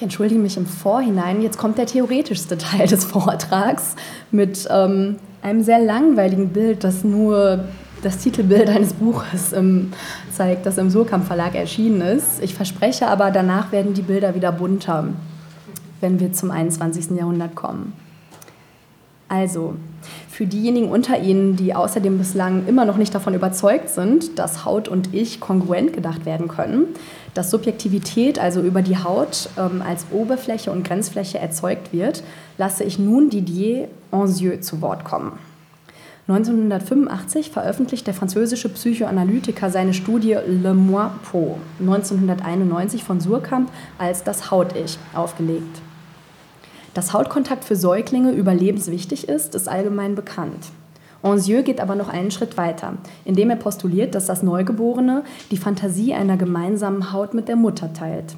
Entschuldige mich im Vorhinein. Jetzt kommt der theoretischste Teil des Vortrags mit ähm, einem sehr langweiligen Bild, das nur das Titelbild eines Buches ähm, zeigt, das im Surkamp Verlag erschienen ist. Ich verspreche aber, danach werden die Bilder wieder bunter, wenn wir zum 21. Jahrhundert kommen. Also, für diejenigen unter Ihnen, die außerdem bislang immer noch nicht davon überzeugt sind, dass Haut und Ich kongruent gedacht werden können, dass Subjektivität also über die Haut ähm, als Oberfläche und Grenzfläche erzeugt wird, lasse ich nun Didier Anzieux zu Wort kommen. 1985 veröffentlicht der französische Psychoanalytiker seine Studie Le Moi Peau, 1991 von Surkamp als das Haut-Ich aufgelegt. Dass Hautkontakt für Säuglinge überlebenswichtig ist, ist allgemein bekannt. Anzieux geht aber noch einen Schritt weiter, indem er postuliert, dass das Neugeborene die Fantasie einer gemeinsamen Haut mit der Mutter teilt.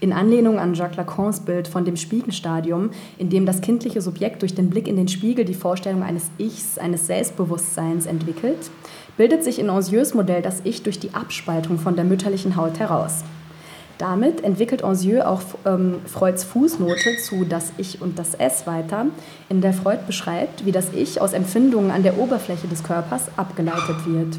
In Anlehnung an Jacques Lacans Bild von dem Spiegelstadium, in dem das kindliche Subjekt durch den Blick in den Spiegel die Vorstellung eines Ichs, eines Selbstbewusstseins entwickelt, bildet sich in Anzieux Modell das Ich durch die Abspaltung von der mütterlichen Haut heraus. Damit entwickelt Anzieux auch ähm, Freuds Fußnote zu das Ich und das Es weiter, in der Freud beschreibt, wie das Ich aus Empfindungen an der Oberfläche des Körpers abgeleitet wird.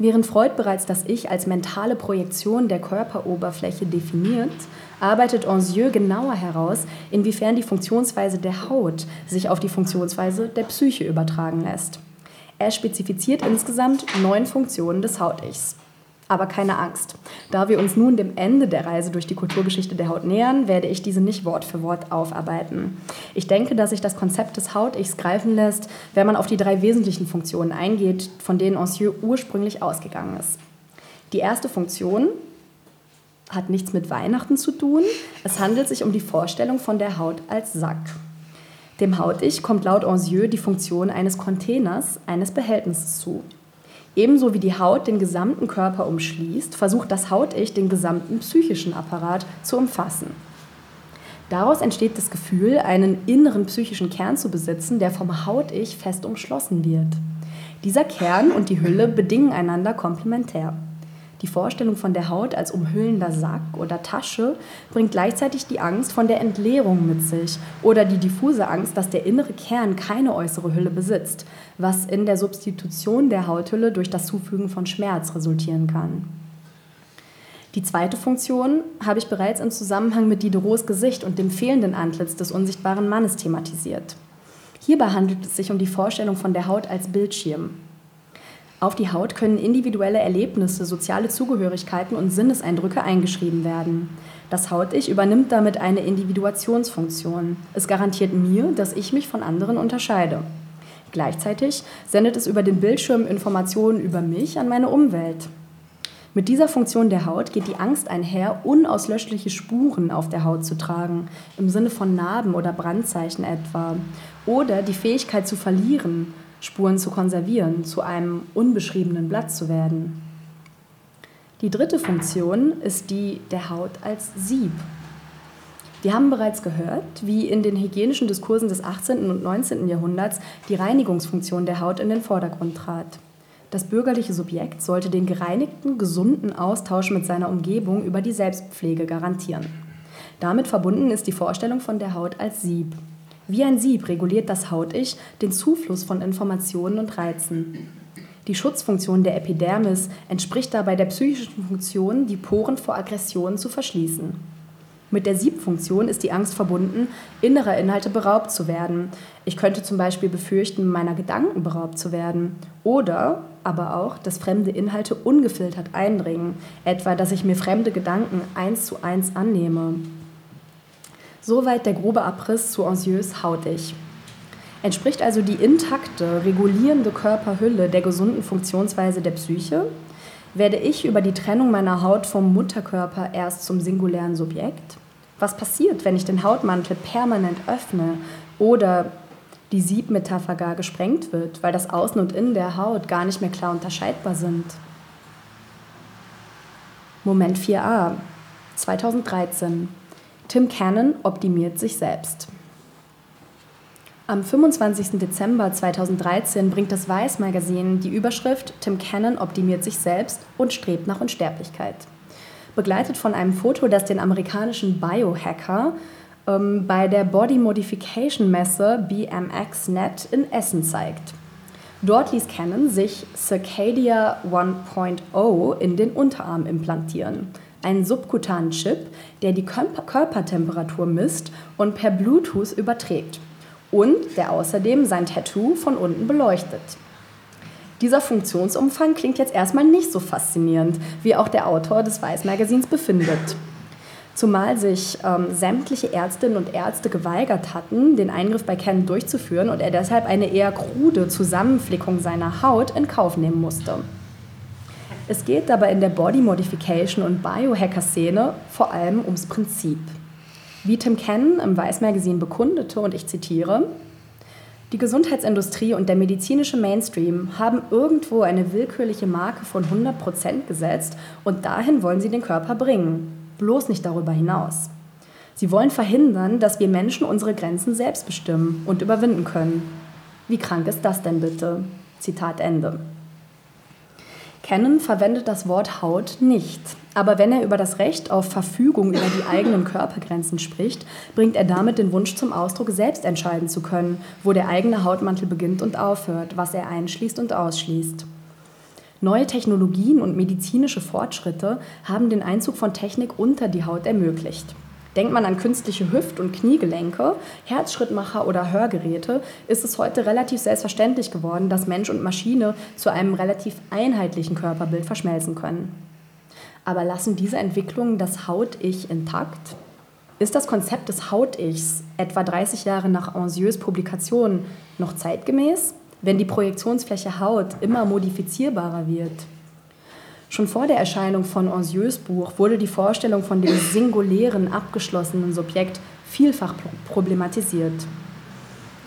Während Freud bereits das Ich als mentale Projektion der Körperoberfläche definiert, arbeitet Anzieux genauer heraus, inwiefern die Funktionsweise der Haut sich auf die Funktionsweise der Psyche übertragen lässt. Er spezifiziert insgesamt neun Funktionen des Haut-Ichs. Aber keine Angst. Da wir uns nun dem Ende der Reise durch die Kulturgeschichte der Haut nähern, werde ich diese nicht Wort für Wort aufarbeiten. Ich denke, dass sich das Konzept des Haut-Ichs greifen lässt, wenn man auf die drei wesentlichen Funktionen eingeht, von denen Ancieux ursprünglich ausgegangen ist. Die erste Funktion hat nichts mit Weihnachten zu tun. Es handelt sich um die Vorstellung von der Haut als Sack. Dem Haut-Ich kommt laut Ancieux die Funktion eines Containers, eines Behältnisses zu. Ebenso wie die Haut den gesamten Körper umschließt, versucht das Haut-Ich den gesamten psychischen Apparat zu umfassen. Daraus entsteht das Gefühl, einen inneren psychischen Kern zu besitzen, der vom Haut-Ich fest umschlossen wird. Dieser Kern und die Hülle bedingen einander komplementär. Die Vorstellung von der Haut als umhüllender Sack oder Tasche bringt gleichzeitig die Angst von der Entleerung mit sich oder die diffuse Angst, dass der innere Kern keine äußere Hülle besitzt, was in der Substitution der Hauthülle durch das Zufügen von Schmerz resultieren kann. Die zweite Funktion habe ich bereits im Zusammenhang mit Diderots Gesicht und dem fehlenden Antlitz des unsichtbaren Mannes thematisiert. Hierbei handelt es sich um die Vorstellung von der Haut als Bildschirm. Auf die Haut können individuelle Erlebnisse, soziale Zugehörigkeiten und Sinneseindrücke eingeschrieben werden. Das Haut-Ich übernimmt damit eine Individuationsfunktion. Es garantiert mir, dass ich mich von anderen unterscheide. Gleichzeitig sendet es über den Bildschirm Informationen über mich an meine Umwelt. Mit dieser Funktion der Haut geht die Angst einher, unauslöschliche Spuren auf der Haut zu tragen, im Sinne von Narben oder Brandzeichen etwa, oder die Fähigkeit zu verlieren, Spuren zu konservieren, zu einem unbeschriebenen Blatt zu werden. Die dritte Funktion ist die der Haut als Sieb. Wir haben bereits gehört, wie in den hygienischen Diskursen des 18. und 19. Jahrhunderts die Reinigungsfunktion der Haut in den Vordergrund trat. Das bürgerliche Subjekt sollte den gereinigten, gesunden Austausch mit seiner Umgebung über die Selbstpflege garantieren. Damit verbunden ist die Vorstellung von der Haut als Sieb. Wie ein Sieb reguliert das Haut-Ich den Zufluss von Informationen und Reizen. Die Schutzfunktion der Epidermis entspricht dabei der psychischen Funktion, die Poren vor Aggressionen zu verschließen. Mit der Siebfunktion ist die Angst verbunden, innerer Inhalte beraubt zu werden. Ich könnte zum Beispiel befürchten, meiner Gedanken beraubt zu werden. Oder aber auch, dass fremde Inhalte ungefiltert eindringen, etwa dass ich mir fremde Gedanken eins zu eins annehme. Soweit der grobe Abriss zu Ancieux hautig. Entspricht also die intakte, regulierende Körperhülle der gesunden Funktionsweise der Psyche? Werde ich über die Trennung meiner Haut vom Mutterkörper erst zum singulären Subjekt? Was passiert, wenn ich den Hautmantel permanent öffne oder die Siebmetapher gar gesprengt wird, weil das Außen und Innen der Haut gar nicht mehr klar unterscheidbar sind? Moment 4a 2013 Tim Cannon optimiert sich selbst. Am 25. Dezember 2013 bringt das Weiß Magazin die Überschrift Tim Cannon optimiert sich selbst und strebt nach Unsterblichkeit. Begleitet von einem Foto, das den amerikanischen Biohacker ähm, bei der Body Modification Messe BMX.net in Essen zeigt. Dort ließ Cannon sich Circadia 1.0 in den Unterarm implantieren einen subkutanen Chip, der die Körpertemperatur misst und per Bluetooth überträgt und der außerdem sein Tattoo von unten beleuchtet. Dieser Funktionsumfang klingt jetzt erstmal nicht so faszinierend, wie auch der Autor des Weiß-Magazins befindet. Zumal sich ähm, sämtliche Ärztinnen und Ärzte geweigert hatten, den Eingriff bei Ken durchzuführen und er deshalb eine eher krude Zusammenflickung seiner Haut in Kauf nehmen musste. Es geht dabei in der Body Modification und Biohacker-Szene vor allem ums Prinzip. Wie Tim Cannon im Weiß Magazine bekundete, und ich zitiere, die Gesundheitsindustrie und der medizinische Mainstream haben irgendwo eine willkürliche Marke von 100% gesetzt und dahin wollen sie den Körper bringen, bloß nicht darüber hinaus. Sie wollen verhindern, dass wir Menschen unsere Grenzen selbst bestimmen und überwinden können. Wie krank ist das denn bitte? Zitat Ende. Cannon verwendet das Wort Haut nicht. Aber wenn er über das Recht auf Verfügung über die eigenen Körpergrenzen spricht, bringt er damit den Wunsch zum Ausdruck, selbst entscheiden zu können, wo der eigene Hautmantel beginnt und aufhört, was er einschließt und ausschließt. Neue Technologien und medizinische Fortschritte haben den Einzug von Technik unter die Haut ermöglicht. Denkt man an künstliche Hüft- und Kniegelenke, Herzschrittmacher oder Hörgeräte, ist es heute relativ selbstverständlich geworden, dass Mensch und Maschine zu einem relativ einheitlichen Körperbild verschmelzen können. Aber lassen diese Entwicklungen das Haut-Ich intakt? Ist das Konzept des Haut-Ichs etwa 30 Jahre nach Anzieux Publikation noch zeitgemäß, wenn die Projektionsfläche Haut immer modifizierbarer wird? Schon vor der Erscheinung von Anzieux Buch wurde die Vorstellung von dem singulären, abgeschlossenen Subjekt vielfach problematisiert.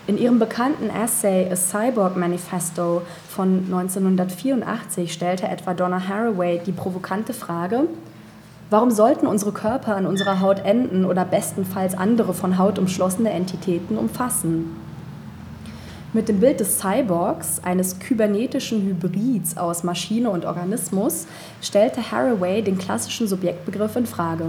In ihrem bekannten Essay A Cyborg Manifesto von 1984 stellte etwa Donna Haraway die provokante Frage, warum sollten unsere Körper an unserer Haut enden oder bestenfalls andere von Haut umschlossene Entitäten umfassen? Mit dem Bild des Cyborgs, eines kybernetischen Hybrids aus Maschine und Organismus, stellte Haraway den klassischen Subjektbegriff in Frage.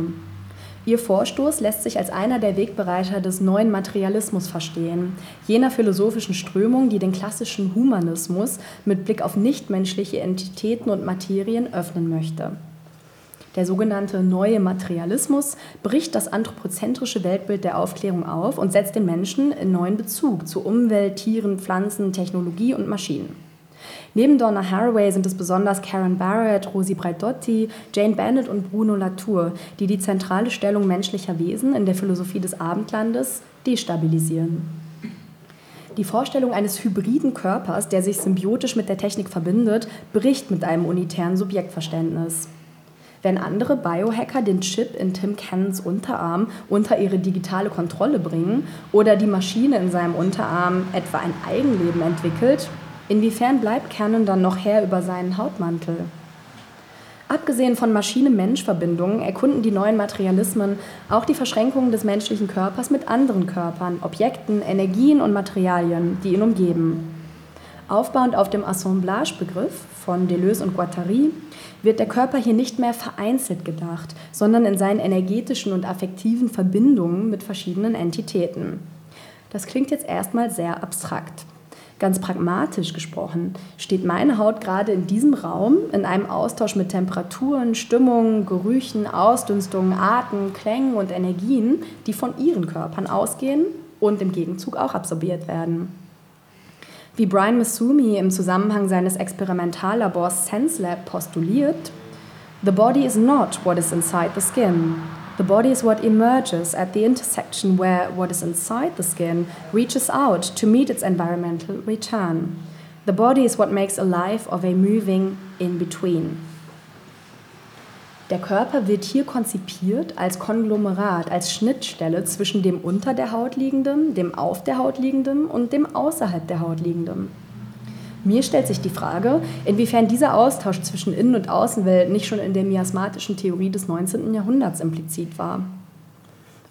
Ihr Vorstoß lässt sich als einer der Wegbereiter des neuen Materialismus verstehen, jener philosophischen Strömung, die den klassischen Humanismus mit Blick auf nichtmenschliche Entitäten und Materien öffnen möchte. Der sogenannte neue Materialismus bricht das anthropozentrische Weltbild der Aufklärung auf und setzt den Menschen in neuen Bezug zu Umwelt, Tieren, Pflanzen, Technologie und Maschinen. Neben Donna Haraway sind es besonders Karen Barrett, Rosi Braidotti, Jane Bennett und Bruno Latour, die die zentrale Stellung menschlicher Wesen in der Philosophie des Abendlandes destabilisieren. Die Vorstellung eines hybriden Körpers, der sich symbiotisch mit der Technik verbindet, bricht mit einem unitären Subjektverständnis. Wenn andere Biohacker den Chip in Tim Cannons Unterarm unter ihre digitale Kontrolle bringen oder die Maschine in seinem Unterarm etwa ein Eigenleben entwickelt, inwiefern bleibt Cannon dann noch Herr über seinen Hautmantel? Abgesehen von Maschine-Mensch-Verbindungen erkunden die neuen Materialismen auch die Verschränkungen des menschlichen Körpers mit anderen Körpern, Objekten, Energien und Materialien, die ihn umgeben. Aufbauend auf dem Assemblage-Begriff von Deleuze und Guattari wird der Körper hier nicht mehr vereinzelt gedacht, sondern in seinen energetischen und affektiven Verbindungen mit verschiedenen Entitäten. Das klingt jetzt erstmal sehr abstrakt. Ganz pragmatisch gesprochen steht meine Haut gerade in diesem Raum in einem Austausch mit Temperaturen, Stimmungen, Gerüchen, Ausdünstungen, Arten, Klängen und Energien, die von ihren Körpern ausgehen und im Gegenzug auch absorbiert werden. Wie Brian Masumi im Zusammenhang seines Experimentallabors SenseLab postuliert, The body is not what is inside the skin. The body is what emerges at the intersection where what is inside the skin reaches out to meet its environmental return. The body is what makes a life of a moving in between. Der Körper wird hier konzipiert als Konglomerat, als Schnittstelle zwischen dem unter der Haut liegenden, dem auf der Haut liegenden und dem außerhalb der Haut liegenden. Mir stellt sich die Frage, inwiefern dieser Austausch zwischen Innen- und Außenwelt nicht schon in der miasmatischen Theorie des 19. Jahrhunderts implizit war.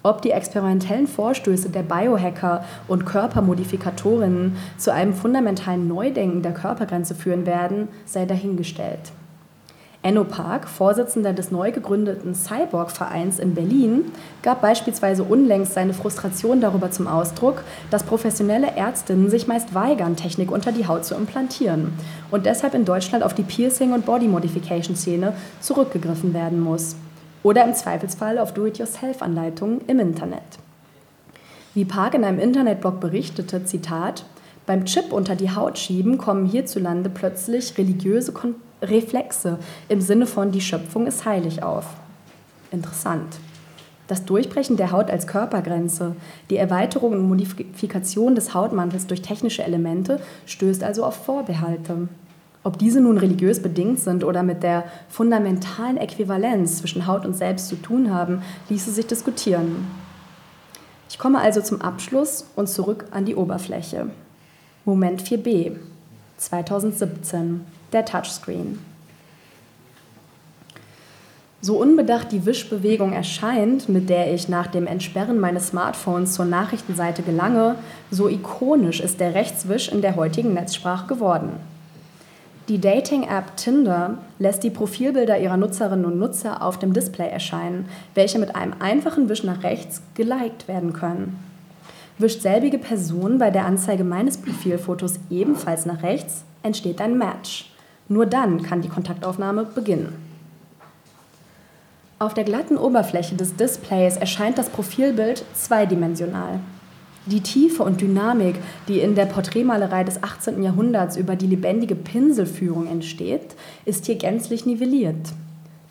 Ob die experimentellen Vorstöße der Biohacker und Körpermodifikatorinnen zu einem fundamentalen Neudenken der Körpergrenze führen werden, sei dahingestellt. Enno Park, Vorsitzender des neu gegründeten Cyborg-Vereins in Berlin, gab beispielsweise unlängst seine Frustration darüber zum Ausdruck, dass professionelle Ärztinnen sich meist weigern, Technik unter die Haut zu implantieren und deshalb in Deutschland auf die Piercing- und Body-Modification-Szene zurückgegriffen werden muss. Oder im Zweifelsfall auf Do-it-yourself-Anleitungen im Internet. Wie Park in einem Internetblog berichtete, Zitat, beim Chip unter die Haut schieben kommen hierzulande plötzlich religiöse Kon Reflexe im Sinne von die Schöpfung ist heilig auf. Interessant. Das Durchbrechen der Haut als Körpergrenze, die Erweiterung und Modifikation des Hautmantels durch technische Elemente stößt also auf Vorbehalte. Ob diese nun religiös bedingt sind oder mit der fundamentalen Äquivalenz zwischen Haut und Selbst zu tun haben, ließe sich diskutieren. Ich komme also zum Abschluss und zurück an die Oberfläche. Moment 4b, 2017 der Touchscreen. So unbedacht die Wischbewegung erscheint, mit der ich nach dem Entsperren meines Smartphones zur Nachrichtenseite gelange, so ikonisch ist der Rechtswisch in der heutigen Netzsprache geworden. Die Dating-App Tinder lässt die Profilbilder ihrer Nutzerinnen und Nutzer auf dem Display erscheinen, welche mit einem einfachen Wisch nach rechts geliked werden können. Wischt selbige Person bei der Anzeige meines Profilfotos ebenfalls nach rechts, entsteht ein Match. Nur dann kann die Kontaktaufnahme beginnen. Auf der glatten Oberfläche des Displays erscheint das Profilbild zweidimensional. Die Tiefe und Dynamik, die in der Porträtmalerei des 18. Jahrhunderts über die lebendige Pinselführung entsteht, ist hier gänzlich nivelliert.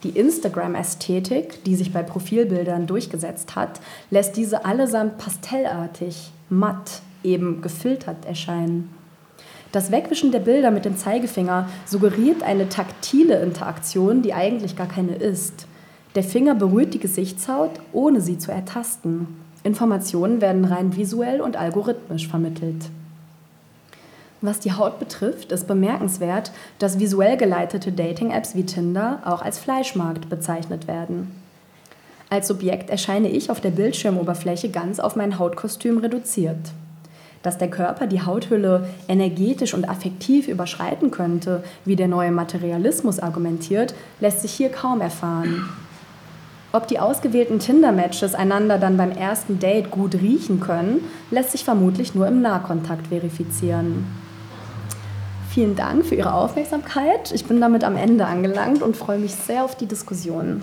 Die Instagram-Ästhetik, die sich bei Profilbildern durchgesetzt hat, lässt diese allesamt pastellartig, matt, eben gefiltert erscheinen. Das Wegwischen der Bilder mit dem Zeigefinger suggeriert eine taktile Interaktion, die eigentlich gar keine ist. Der Finger berührt die Gesichtshaut, ohne sie zu ertasten. Informationen werden rein visuell und algorithmisch vermittelt. Was die Haut betrifft, ist bemerkenswert, dass visuell geleitete Dating-Apps wie Tinder auch als Fleischmarkt bezeichnet werden. Als Subjekt erscheine ich auf der Bildschirmoberfläche ganz auf mein Hautkostüm reduziert. Dass der Körper die Hauthülle energetisch und affektiv überschreiten könnte, wie der neue Materialismus argumentiert, lässt sich hier kaum erfahren. Ob die ausgewählten Tinder-Matches einander dann beim ersten Date gut riechen können, lässt sich vermutlich nur im Nahkontakt verifizieren. Vielen Dank für Ihre Aufmerksamkeit. Ich bin damit am Ende angelangt und freue mich sehr auf die Diskussion.